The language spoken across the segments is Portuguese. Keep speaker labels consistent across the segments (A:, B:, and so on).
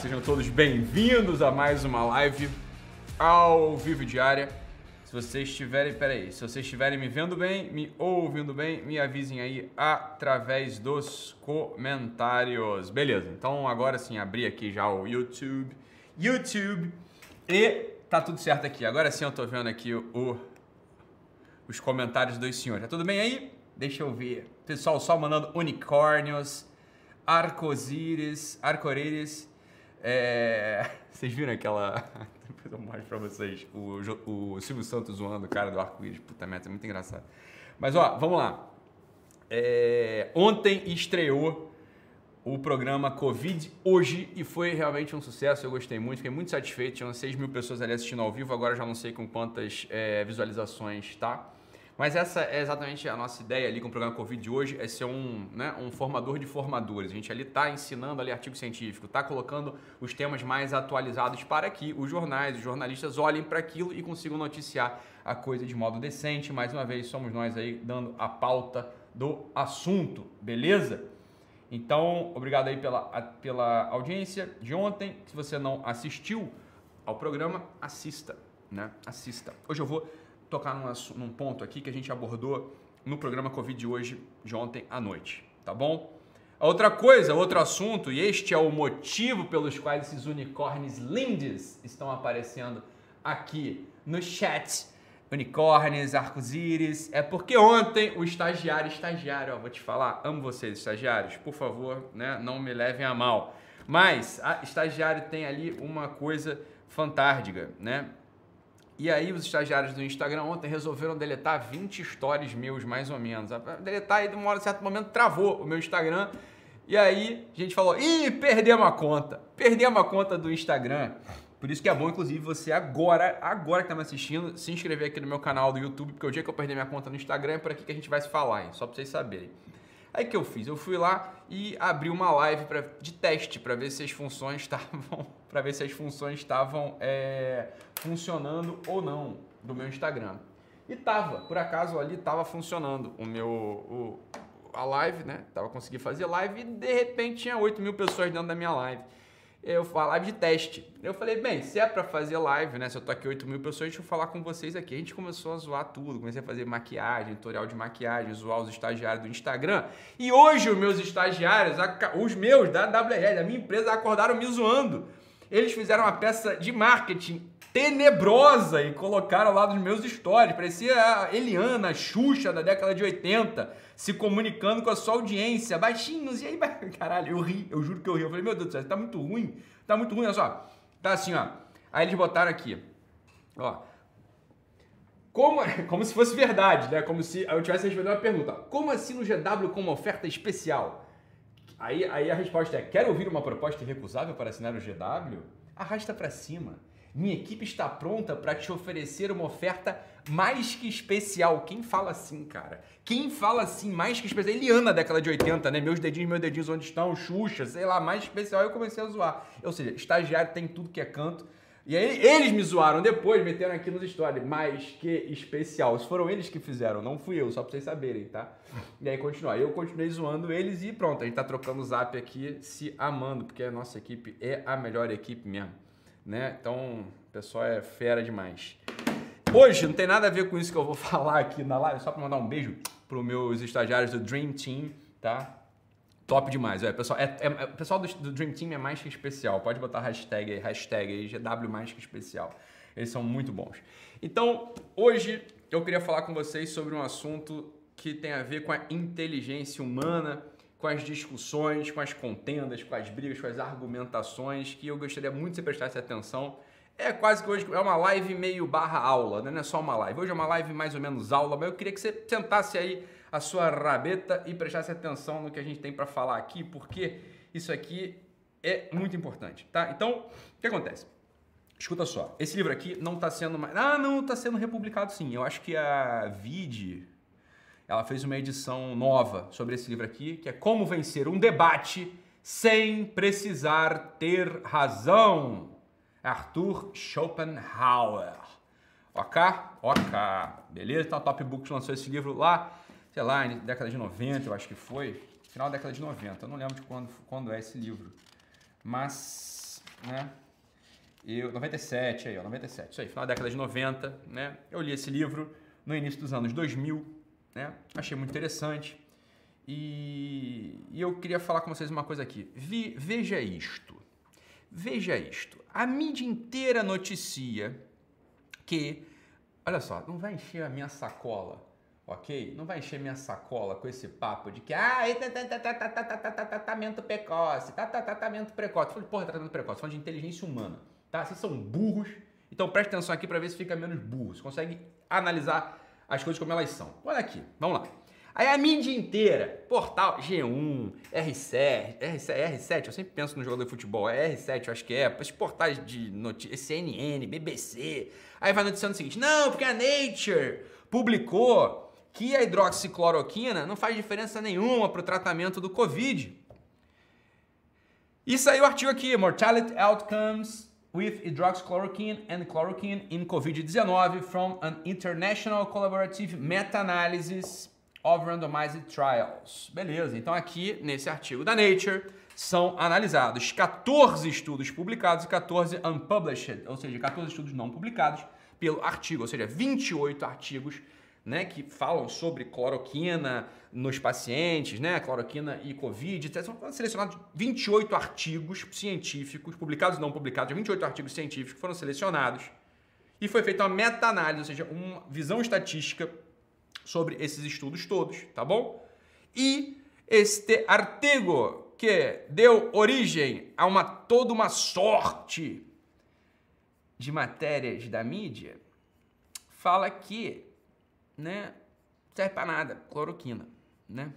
A: Sejam todos bem-vindos a mais uma live ao vivo diária. Se vocês estiverem, peraí, se vocês estiverem me vendo bem, me ouvindo bem, me avisem aí através dos comentários. Beleza, então agora sim, abri aqui já o YouTube. YouTube. E tá tudo certo aqui. Agora sim eu tô vendo aqui o, os comentários dos senhores. Tá tudo bem aí? Deixa eu ver. Pessoal só mandando unicórnios, arco-íris. É... Vocês viram aquela. Depois eu mostro pra vocês. O, o Silvio Santos zoando o cara do arco-íris. Puta merda, é muito engraçado. Mas ó, vamos lá. É, Ontem estreou o programa Covid hoje e foi realmente um sucesso. Eu gostei muito, fiquei muito satisfeito. Tinham 6 mil pessoas ali assistindo ao vivo, agora já não sei com quantas é, visualizações tá. Mas essa é exatamente a nossa ideia ali com o programa Covid de hoje, é ser um, né, um formador de formadores. A gente ali está ensinando ali artigo científico, está colocando os temas mais atualizados para que os jornais, os jornalistas olhem para aquilo e consigam noticiar a coisa de modo decente. Mais uma vez, somos nós aí dando a pauta do assunto, beleza? Então, obrigado aí pela, pela audiência de ontem. Se você não assistiu ao programa, assista, né? Assista. Hoje eu vou tocar num, num ponto aqui que a gente abordou no programa Covid de hoje, de ontem à noite, tá bom? A Outra coisa, outro assunto, e este é o motivo pelos quais esses unicórnios lindes estão aparecendo aqui no chat. Unicórnios, arco-íris, é porque ontem o estagiário, estagiário, ó, vou te falar, amo vocês, estagiários, por favor, né, não me levem a mal. Mas a estagiário tem ali uma coisa fantástica, né? E aí os estagiários do Instagram ontem resolveram deletar 20 stories meus, mais ou menos. Deletar e de hora, certo momento travou o meu Instagram. E aí a gente falou, ih, perdemos a conta. Perdemos a conta do Instagram. Por isso que é bom, inclusive, você agora, agora que tá me assistindo, se inscrever aqui no meu canal do YouTube, porque o dia que eu perder minha conta no Instagram é por aqui que a gente vai se falar, hein? Só pra vocês saberem. Aí que eu fiz? Eu fui lá e abri uma live pra, de teste para ver se as funções estavam para ver se as funções estavam é, funcionando ou não do meu Instagram. E tava, por acaso ali tava funcionando o meu o, a live, né? Tava conseguindo fazer live e de repente tinha 8 mil pessoas dentro da minha live. Eu falo live de teste. Eu falei, bem, se é pra fazer live, né? Se eu tô aqui 8 mil pessoas, deixa eu falar com vocês aqui. A gente começou a zoar tudo. Comecei a fazer maquiagem, tutorial de maquiagem, zoar os estagiários do Instagram. E hoje os meus estagiários, os meus da WRL, da minha empresa, acordaram me zoando. Eles fizeram uma peça de marketing tenebrosa e colocaram lá nos meus stories. Parecia a Eliana, a Xuxa da década de 80, se comunicando com a sua audiência, baixinhos. E aí, caralho, eu ri, eu juro que eu ri. Eu falei, meu Deus do céu, tá muito ruim, tá muito ruim, olha só. Tá assim, ó. Aí eles botaram aqui, ó. Como, como se fosse verdade, né? Como se eu tivesse respondendo uma pergunta. Como assim no GW com uma oferta especial? Aí, aí a resposta é: quer ouvir uma proposta irrecusável para assinar o GW? Arrasta para cima. Minha equipe está pronta para te oferecer uma oferta mais que especial. Quem fala assim, cara? Quem fala assim, mais que especial? Eliana, década de 80, né? Meus dedinhos, meus dedinhos onde estão? Xuxa, sei lá, mais especial. Eu comecei a zoar. Ou seja, estagiário tem tudo que é canto. E aí eles me zoaram depois, meteram aqui nos stories, mais que especial. Foram eles que fizeram, não fui eu, só pra vocês saberem, tá? E aí continuar. Eu continuei zoando eles e pronto, a gente tá trocando zap aqui, se amando, porque a nossa equipe é a melhor equipe mesmo, né? Então, o pessoal é fera demais. Hoje não tem nada a ver com isso que eu vou falar aqui na live, só pra mandar um beijo pros meus estagiários do Dream Team, tá? Top demais, é, pessoal. É, é- o pessoal do, do Dream Team é mais que especial. Pode botar hashtag hashtag GW mais que especial. Eles são muito bons. Então, hoje eu queria falar com vocês sobre um assunto que tem a ver com a inteligência humana, com as discussões, com as contendas, com as brigas, com as argumentações, que eu gostaria muito que você prestasse atenção. É quase que hoje é uma live meio barra aula, né? não é só uma live. Hoje é uma live mais ou menos aula, mas eu queria que você sentasse aí a sua rabeta e prestasse atenção no que a gente tem para falar aqui, porque isso aqui é muito importante, tá? Então, o que acontece? Escuta só, esse livro aqui não está sendo mais... Ah, não, está sendo republicado sim. Eu acho que a Vide, ela fez uma edição nova sobre esse livro aqui, que é Como Vencer um Debate Sem Precisar Ter Razão. Arthur Schopenhauer. Ok? Ok. Beleza? Então a Top Books lançou esse livro lá, sei lá, década de 90, eu acho que foi. Final da década de 90. Eu não lembro de quando, quando é esse livro. mas, né? Eu, 97, aí, ó, 97, isso aí, final da década de 90, né? Eu li esse livro no início dos anos 2000, né? Achei muito interessante. E, e eu queria falar com vocês uma coisa aqui. Vi, veja isto. Veja isto. A mídia inteira noticia que, olha só, não vai encher a minha sacola, ok? Não vai encher minha sacola com esse papo de que, ah, tratamento precoce, tratamento precoce. Falei, porra, tratamento precoce, falando de inteligência humana, tá? Vocês são burros, então preste atenção aqui para ver se fica menos burro. Você consegue analisar as coisas como elas são. Olha aqui, vamos lá. Aí a mídia inteira, portal G1, R7, R7, R7, eu sempre penso no jogador de futebol, é R7, eu acho que é, esses portais de notícias, CNN, BBC. Aí vai noticiando o seguinte: não, porque a Nature publicou que a hidroxicloroquina não faz diferença nenhuma para o tratamento do Covid. E saiu o artigo aqui: Mortality Outcomes with hydroxychloroquine and chloroquine in COVID-19 from an international collaborative meta-analysis of Randomized Trials. Beleza, então aqui nesse artigo da Nature são analisados 14 estudos publicados e 14 unpublished, ou seja, 14 estudos não publicados pelo artigo, ou seja, 28 artigos né, que falam sobre cloroquina nos pacientes, né, cloroquina e Covid. São selecionados 28 artigos científicos, publicados e não publicados, 28 artigos científicos foram selecionados e foi feita uma meta-análise, ou seja, uma visão estatística sobre esses estudos todos, tá bom? E este artigo que deu origem a uma toda uma sorte de matérias da mídia fala que, né, serve para nada, cloroquina, né?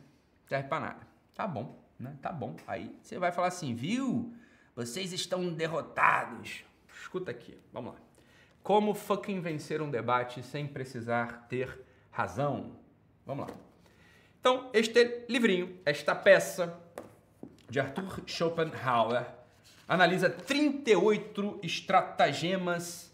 A: Serve para nada. Tá bom, né? Tá bom. Aí você vai falar assim, viu? Vocês estão derrotados. Escuta aqui, vamos lá. Como fucking vencer um debate sem precisar ter razão. Vamos lá. Então, este livrinho, esta peça de Arthur Schopenhauer, analisa 38 estratagemas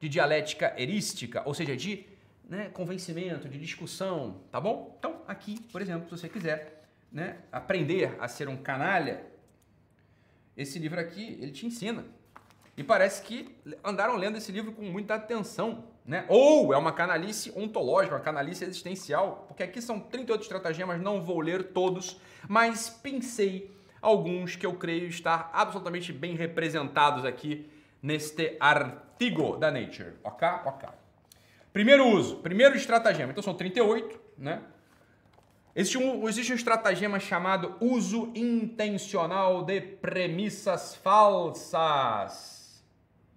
A: de dialética erística, ou seja, de né, convencimento, de discussão, tá bom? Então, aqui, por exemplo, se você quiser né, aprender a ser um canalha, esse livro aqui, ele te ensina. E parece que andaram lendo esse livro com muita atenção, né? Ou é uma canalice ontológica, uma canalice existencial, porque aqui são 38 estratagemas, não vou ler todos, mas pensei alguns que eu creio estar absolutamente bem representados aqui neste artigo da Nature, ok? Ok. Primeiro uso, primeiro estratagema, então são 38, né? Existe um, existe um estratagema chamado uso intencional de premissas falsas.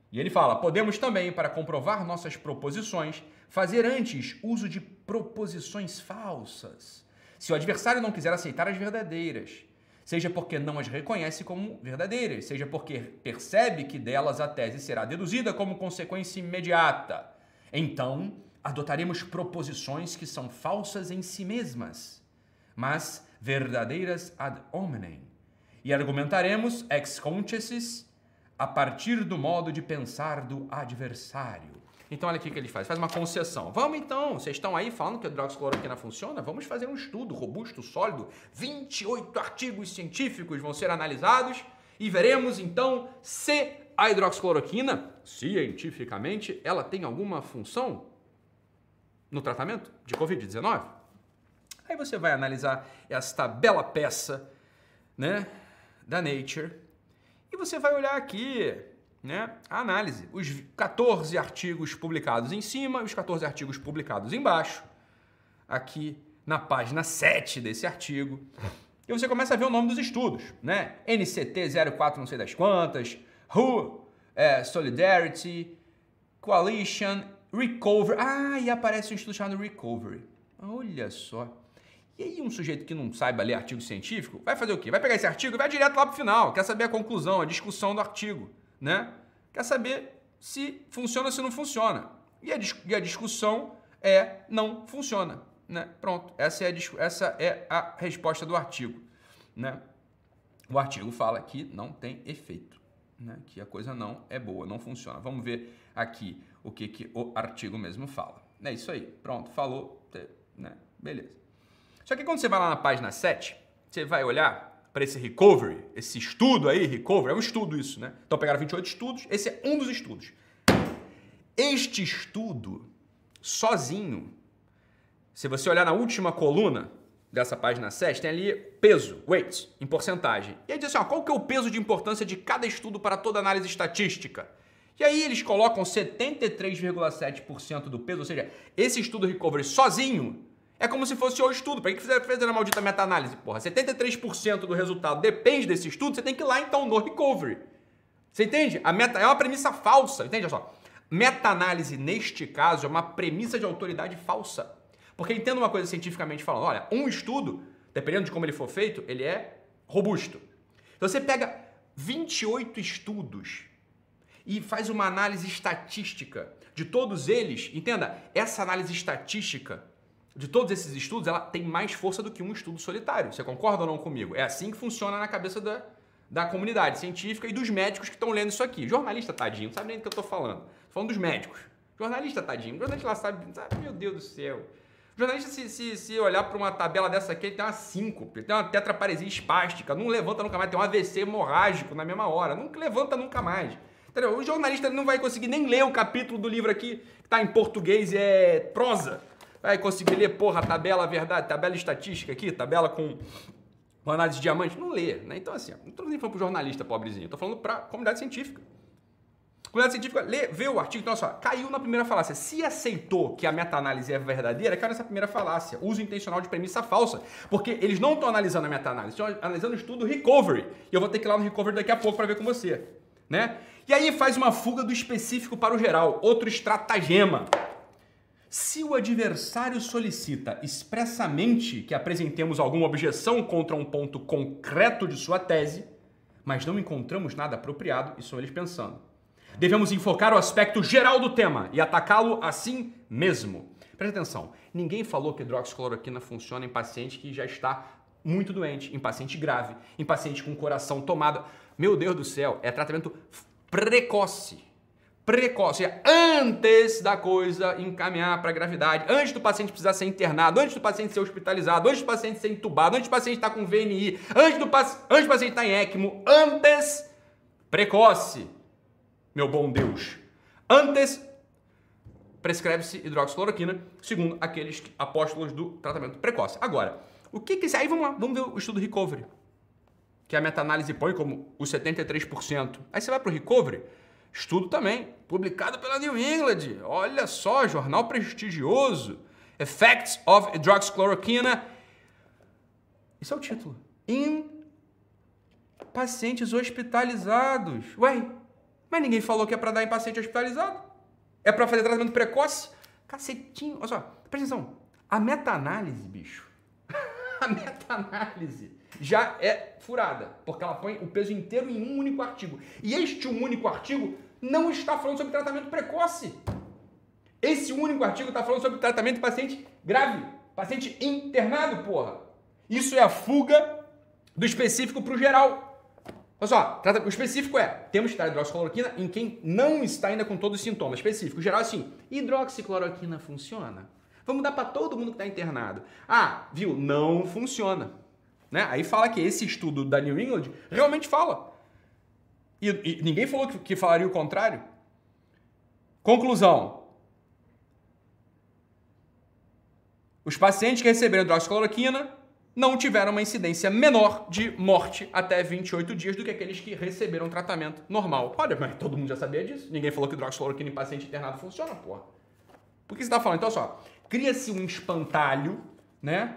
A: E ele fala: podemos também, para comprovar nossas proposições, fazer antes uso de proposições falsas. Se o adversário não quiser aceitar as verdadeiras, seja porque não as reconhece como verdadeiras, seja porque percebe que delas a tese será deduzida como consequência imediata, então adotaremos proposições que são falsas em si mesmas, mas verdadeiras ad hominem, e argumentaremos ex consciences a partir do modo de pensar do adversário. Então, olha aqui o que ele faz: faz uma concessão. Vamos então, vocês estão aí falando que a hidroxicloroquina funciona? Vamos fazer um estudo robusto, sólido. 28 artigos científicos vão ser analisados e veremos então se a hidroxicloroquina, cientificamente, ela tem alguma função no tratamento de Covid-19. Aí você vai analisar esta bela peça né, da Nature e você vai olhar aqui né, a análise, os 14 artigos publicados em cima, os 14 artigos publicados embaixo, aqui na página 7 desse artigo. E você começa a ver o nome dos estudos, né? NCT 04 não sei das quantas, WHO, é, Solidarity, Coalition, Recovery. Ah, e aparece um estudo chamado Recovery. Olha só. E aí um sujeito que não saiba ler artigo científico, vai fazer o quê? Vai pegar esse artigo e vai direto lá para o final, quer saber a conclusão, a discussão do artigo, né? Quer saber se funciona ou se não funciona. E a, e a discussão é não funciona, né? Pronto, essa é a, essa é a resposta do artigo, né? O artigo fala que não tem efeito, né? Que a coisa não é boa, não funciona. Vamos ver aqui o que, que o artigo mesmo fala. É isso aí, pronto, falou, né? Beleza. Só que quando você vai lá na página 7, você vai olhar para esse recovery, esse estudo aí, recovery, é um estudo isso, né? Então pegaram 28 estudos, esse é um dos estudos. Este estudo, sozinho, se você olhar na última coluna dessa página 7, tem ali peso, weights, em porcentagem. E aí diz assim, ó, qual que é o peso de importância de cada estudo para toda análise estatística? E aí eles colocam 73,7% do peso, ou seja, esse estudo recovery sozinho é como se fosse o estudo. Para que fizer, fazer a maldita meta-análise, porra? 73% do resultado depende desse estudo, você tem que ir lá então no recovery. Você entende? A meta é uma premissa falsa, entende? Olha só. Meta-análise, neste caso, é uma premissa de autoridade falsa. Porque entenda uma coisa cientificamente falando, olha, um estudo, dependendo de como ele for feito, ele é robusto. Então você pega 28 estudos e faz uma análise estatística de todos eles, entenda, essa análise estatística de todos esses estudos, ela tem mais força do que um estudo solitário. Você concorda ou não comigo? É assim que funciona na cabeça da, da comunidade científica e dos médicos que estão lendo isso aqui. Jornalista, tadinho, não sabe nem do que eu estou falando. Estou falando dos médicos. Jornalista, tadinho. Jornalista lá sabe, sabe meu Deus do céu. Jornalista, se, se, se olhar para uma tabela dessa aqui, ele tem uma síncope, tem uma tetraparesia espástica, não levanta nunca mais, tem um AVC hemorrágico na mesma hora, não levanta nunca mais. Entendeu? O jornalista não vai conseguir nem ler o capítulo do livro aqui, que está em português e é prosa vai conseguir ler, porra, tabela verdade, tabela estatística aqui, tabela com, análise de diamante? Não lê, né? Então, assim, não estou nem falando para jornalista pobrezinho, estou falando para comunidade científica. Comunidade científica lê, vê o artigo, então, olha só, caiu na primeira falácia. Se aceitou que a meta-análise é verdadeira, caiu nessa primeira falácia. Uso intencional de premissa falsa. Porque eles não estão analisando a meta-análise, estão analisando o estudo recovery. E eu vou ter que ir lá no recovery daqui a pouco para ver com você. Né? E aí faz uma fuga do específico para o geral. Outro estratagema. Se o adversário solicita expressamente que apresentemos alguma objeção contra um ponto concreto de sua tese, mas não encontramos nada apropriado, isso eles pensando. Devemos enfocar o aspecto geral do tema e atacá-lo assim mesmo. Preste atenção, ninguém falou que hidroxicloroquina funciona em paciente que já está muito doente, em paciente grave, em paciente com coração tomado. Meu Deus do céu, é tratamento precoce. Precoce, antes da coisa encaminhar para a gravidade, antes do paciente precisar ser internado, antes do paciente ser hospitalizado, antes do paciente ser entubado, antes do paciente estar com VNI, antes do, antes do paciente estar em ECMO, antes, precoce, meu bom Deus, antes prescreve-se hidroxicloroquina, segundo aqueles apóstolos do tratamento precoce. Agora, o que que... Aí vamos lá, vamos ver o estudo Recovery, que a meta-análise põe como os 73%. Aí você vai para o Recovery, Estudo também, publicado pela New England. Olha só, jornal prestigioso. Effects of Hydroxychloroquina. Isso é o título. Em pacientes hospitalizados. Ué, mas ninguém falou que é para dar em paciente hospitalizado. É para fazer tratamento precoce. Cacetinho. Olha só, presta atenção. A meta-análise, bicho. a meta-análise já é furada, porque ela põe o peso inteiro em um único artigo. E este um único artigo não está falando sobre tratamento precoce. Esse único artigo está falando sobre tratamento de paciente grave, paciente internado, porra. Isso é a fuga do específico para o geral. Olha só, o específico é, temos que dar hidroxicloroquina em quem não está ainda com todos os sintomas. Específico, geral é assim, hidroxicloroquina funciona? Vamos dar para todo mundo que está internado. Ah, viu? Não funciona. Né? Aí fala que esse estudo da New England realmente fala. E, e ninguém falou que, que falaria o contrário. Conclusão. Os pacientes que receberam hidroxicloroquina não tiveram uma incidência menor de morte até 28 dias do que aqueles que receberam tratamento normal. Olha, mas todo mundo já sabia disso. Ninguém falou que hidroxicloroquina em paciente internado funciona, porra. Por que você está falando? Então, só, cria-se um espantalho, né?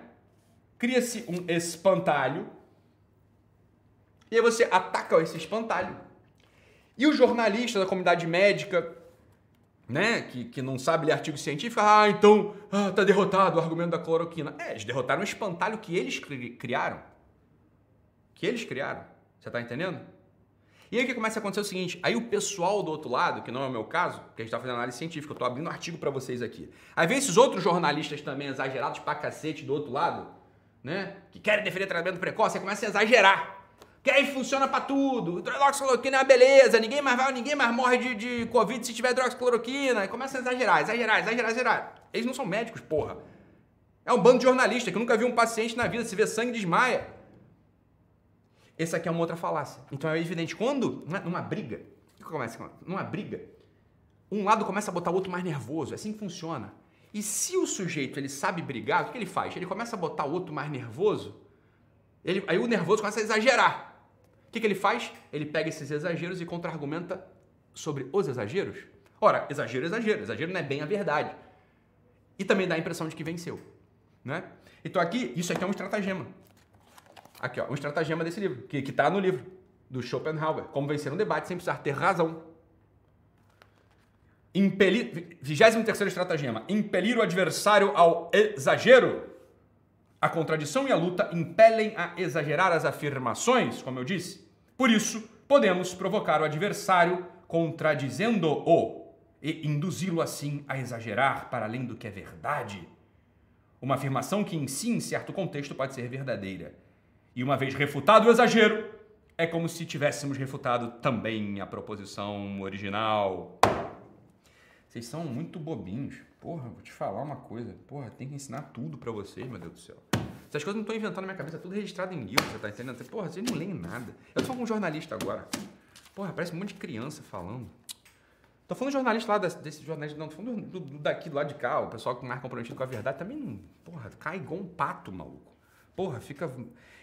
A: cria-se um espantalho, e aí você ataca esse espantalho. E o jornalista da comunidade médica, né, que, que não sabe ler artigo científico, ah, então ah, tá derrotado o argumento da cloroquina. É, eles derrotaram um espantalho que eles criaram. Que eles criaram. Você tá entendendo? E aí o que começa a acontecer é o seguinte, aí o pessoal do outro lado, que não é o meu caso, que a gente está fazendo análise científica, eu estou abrindo um artigo para vocês aqui. Aí vem esses outros jornalistas também exagerados pra cacete do outro lado, né? Que querem defender tratamento precoce, aí começa a exagerar. Que aí funciona para tudo. Hidroxicloroquina é uma beleza, ninguém mais vai, ninguém mais morre de, de Covid se tiver hidroxicloroquina. Aí começa a exagerar, exagerar, exagerar, exagerar. Eles não são médicos, porra. É um bando de jornalista que nunca viu um paciente na vida, se vê sangue desmaia. essa aqui é uma outra falácia. Então é evidente, quando, né, numa briga, que começa numa briga, um lado começa a botar o outro mais nervoso, é assim que funciona. E se o sujeito ele sabe brigar, o que ele faz? Ele começa a botar o outro mais nervoso, ele, aí o nervoso começa a exagerar. O que, que ele faz? Ele pega esses exageros e contra-argumenta sobre os exageros. Ora, exagero é exagero, exagero não é bem a verdade. E também dá a impressão de que venceu. Né? Então aqui, isso aqui é um estratagema. Aqui, ó, um estratagema desse livro, que está no livro, do Schopenhauer. Como vencer um debate sem precisar ter razão. Impelir, 23 estratagema, impelir o adversário ao exagero. A contradição e a luta impelem a exagerar as afirmações, como eu disse. Por isso, podemos provocar o adversário contradizendo-o e induzi-lo assim a exagerar para além do que é verdade. Uma afirmação que em si, em certo contexto, pode ser verdadeira. E uma vez refutado o exagero, é como se tivéssemos refutado também a proposição original. Vocês são muito bobinhos. Porra, vou te falar uma coisa. Porra, tem que ensinar tudo para vocês, meu Deus do céu. Essas coisas não estão inventando na minha cabeça, é tudo registrado em livro, você tá entendendo? Porra, vocês não leem nada. Eu tô falando com um jornalista agora. Porra, parece um monte de criança falando. Tô falando de jornalista lá, desse jornalista, não, tô falando do, do, daqui, do lado de cá, o pessoal que mais comprometido com a verdade também, porra, cai igual um pato, maluco. Porra, fica.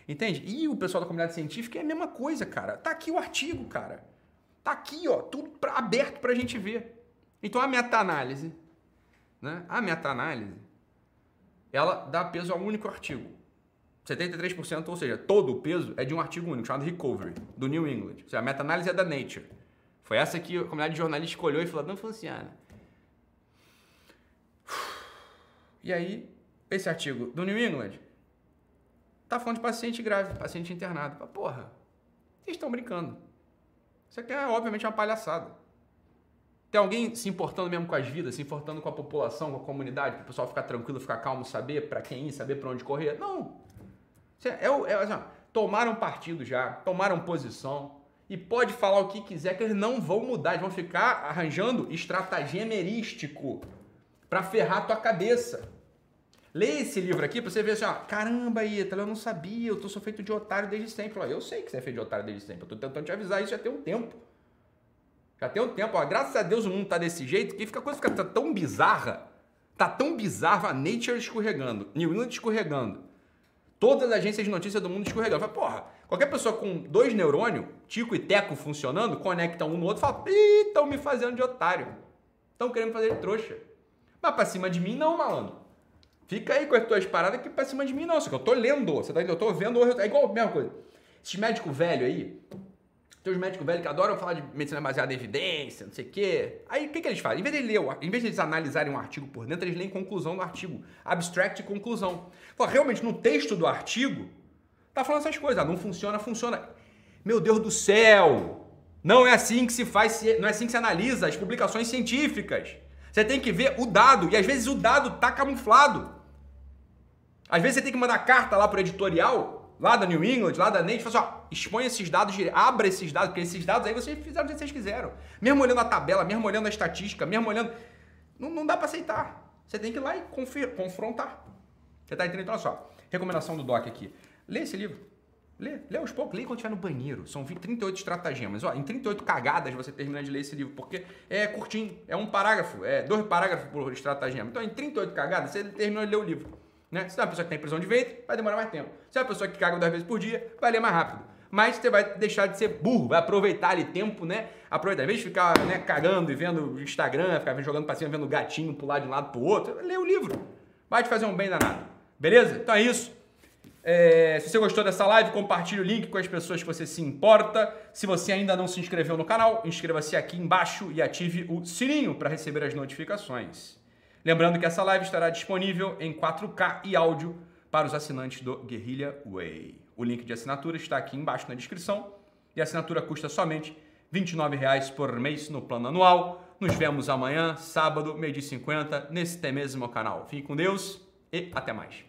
A: Entende? E o pessoal da comunidade científica é a mesma coisa, cara. Tá aqui o artigo, cara. Tá aqui, ó, tudo pra, aberto pra gente ver. Então a meta-análise, né? A meta-análise, ela dá peso a um único artigo. 73%, ou seja, todo o peso é de um artigo único, chamado Recovery, do New England. Ou seja, a meta-análise é da Nature. Foi essa que a comunidade de jornalistas escolheu e falou, não funciona. E aí, esse artigo do New England tá falando de paciente grave, paciente internado. Porra, vocês estão brincando. Isso aqui é, obviamente, uma palhaçada. Tem alguém se importando mesmo com as vidas, se importando com a população, com a comunidade, para o pessoal ficar tranquilo, ficar calmo, saber para quem ir, saber para onde correr? Não. É, é, assim, tomaram partido já, tomaram posição e pode falar o que quiser que eles não vão mudar, eles vão ficar arranjando estratagema erístico para ferrar tua cabeça. Lê esse livro aqui pra você ver assim, ó, caramba, Ítalo, eu não sabia, eu tô sou feito de otário desde sempre. Eu sei que você é feito de otário desde sempre, eu tô tentando te avisar isso já tem um tempo. Já tem um tempo, ó. Graças a Deus o mundo tá desse jeito que fica, a coisa fica tão bizarra. Tá tão bizarra a Nature escorregando, New England escorregando. Todas as agências de notícia do mundo escorregando. Fala, porra, qualquer pessoa com dois neurônios, Tico e Teco funcionando, conecta um no outro e fala, estão me fazendo de otário. Estão querendo fazer de trouxa. Mas pra cima de mim, não, malandro. Fica aí com as tuas paradas que pra cima de mim, não. Só que eu tô lendo, você tá entendendo? Eu tô vendo, é igual a mesma coisa. Esses médicos velho aí, tem os médicos velhos que adoram falar de medicina baseada em evidência, não sei o quê. Aí o que, que eles fazem? Em vez de ler, em vez de eles analisarem um artigo por dentro, eles leem conclusão do artigo. Abstract e conclusão. Fala, realmente, no texto do artigo, tá falando essas coisas. Ah, não funciona, funciona. Meu Deus do céu! Não é assim que se faz, não é assim que se analisa as publicações científicas. Você tem que ver o dado, e às vezes o dado tá camuflado. Às vezes você tem que mandar carta lá pro editorial lá da New England, lá da Nate, fala assim, ó, expõe esses dados, abra esses dados, porque esses dados aí vocês fizeram o que vocês quiseram. Mesmo olhando a tabela, mesmo olhando a estatística, mesmo olhando... Não, não dá para aceitar. Você tem que ir lá e confrontar. Você tá entendendo? Então, olha só, recomendação do Doc aqui. Lê esse livro. Lê, lê aos poucos, lê quando estiver no banheiro. São 38 estratagemas. Ó, em 38 cagadas você termina de ler esse livro, porque é curtinho, é um parágrafo, é dois parágrafos por estratagema. Então, em 38 cagadas, você terminou de ler o livro. Né? Se é uma pessoa que tem prisão de ventre, vai demorar mais tempo. Se é uma pessoa que caga duas vezes por dia, vai ler mais rápido. Mas você vai deixar de ser burro, vai aproveitar ali tempo, né? Aproveitar. Em vez de ficar né, cagando e vendo Instagram, ficar jogando pra cima, vendo gatinho pular de um lado pro outro, lê o livro. Vai te fazer um bem danado. Beleza? Então é isso. É, se você gostou dessa live, compartilhe o link com as pessoas que você se importa. Se você ainda não se inscreveu no canal, inscreva-se aqui embaixo e ative o sininho para receber as notificações. Lembrando que essa live estará disponível em 4K e áudio para os assinantes do Guerrilla Way. O link de assinatura está aqui embaixo na descrição e a assinatura custa somente R$ 29,00 por mês no plano anual. Nos vemos amanhã, sábado, meio-dia 50, nesse mesmo canal. Fique com Deus e até mais.